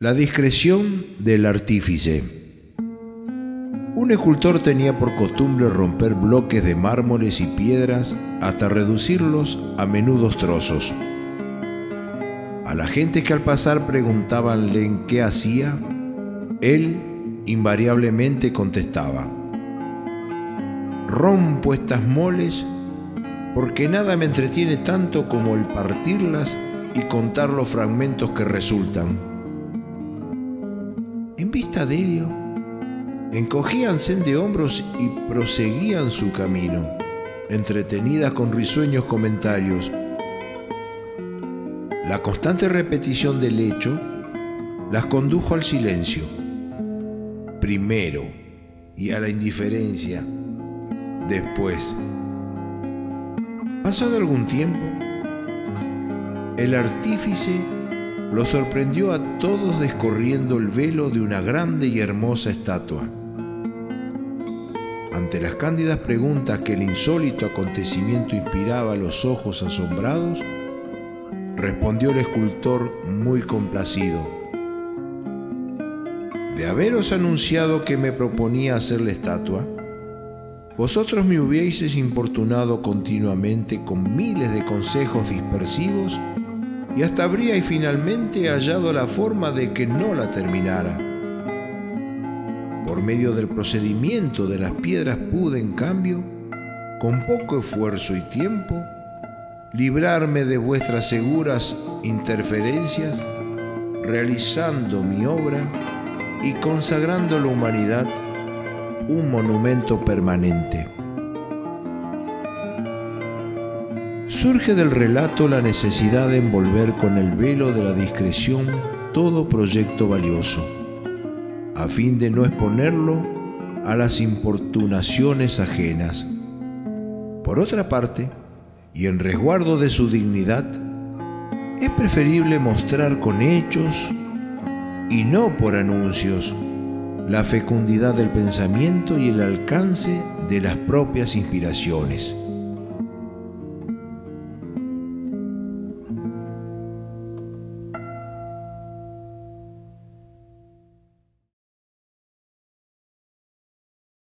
La discreción del artífice. Un escultor tenía por costumbre romper bloques de mármoles y piedras hasta reducirlos a menudos trozos. A la gente que al pasar preguntabanle en qué hacía, él invariablemente contestaba, rompo estas moles porque nada me entretiene tanto como el partirlas y contar los fragmentos que resultan de ello, encogíanse de hombros y proseguían su camino, entretenidas con risueños comentarios. La constante repetición del hecho las condujo al silencio, primero, y a la indiferencia, después. Pasado algún tiempo, el artífice lo sorprendió a todos descorriendo el velo de una grande y hermosa estatua. Ante las cándidas preguntas que el insólito acontecimiento inspiraba a los ojos asombrados, respondió el escultor muy complacido. De haberos anunciado que me proponía hacer la estatua, vosotros me hubieseis importunado continuamente con miles de consejos dispersivos y hasta habría finalmente hallado la forma de que no la terminara. Por medio del procedimiento de las piedras pude, en cambio, con poco esfuerzo y tiempo, librarme de vuestras seguras interferencias, realizando mi obra y consagrando a la humanidad un monumento permanente. Surge del relato la necesidad de envolver con el velo de la discreción todo proyecto valioso, a fin de no exponerlo a las importunaciones ajenas. Por otra parte, y en resguardo de su dignidad, es preferible mostrar con hechos y no por anuncios la fecundidad del pensamiento y el alcance de las propias inspiraciones.